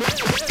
Yeah.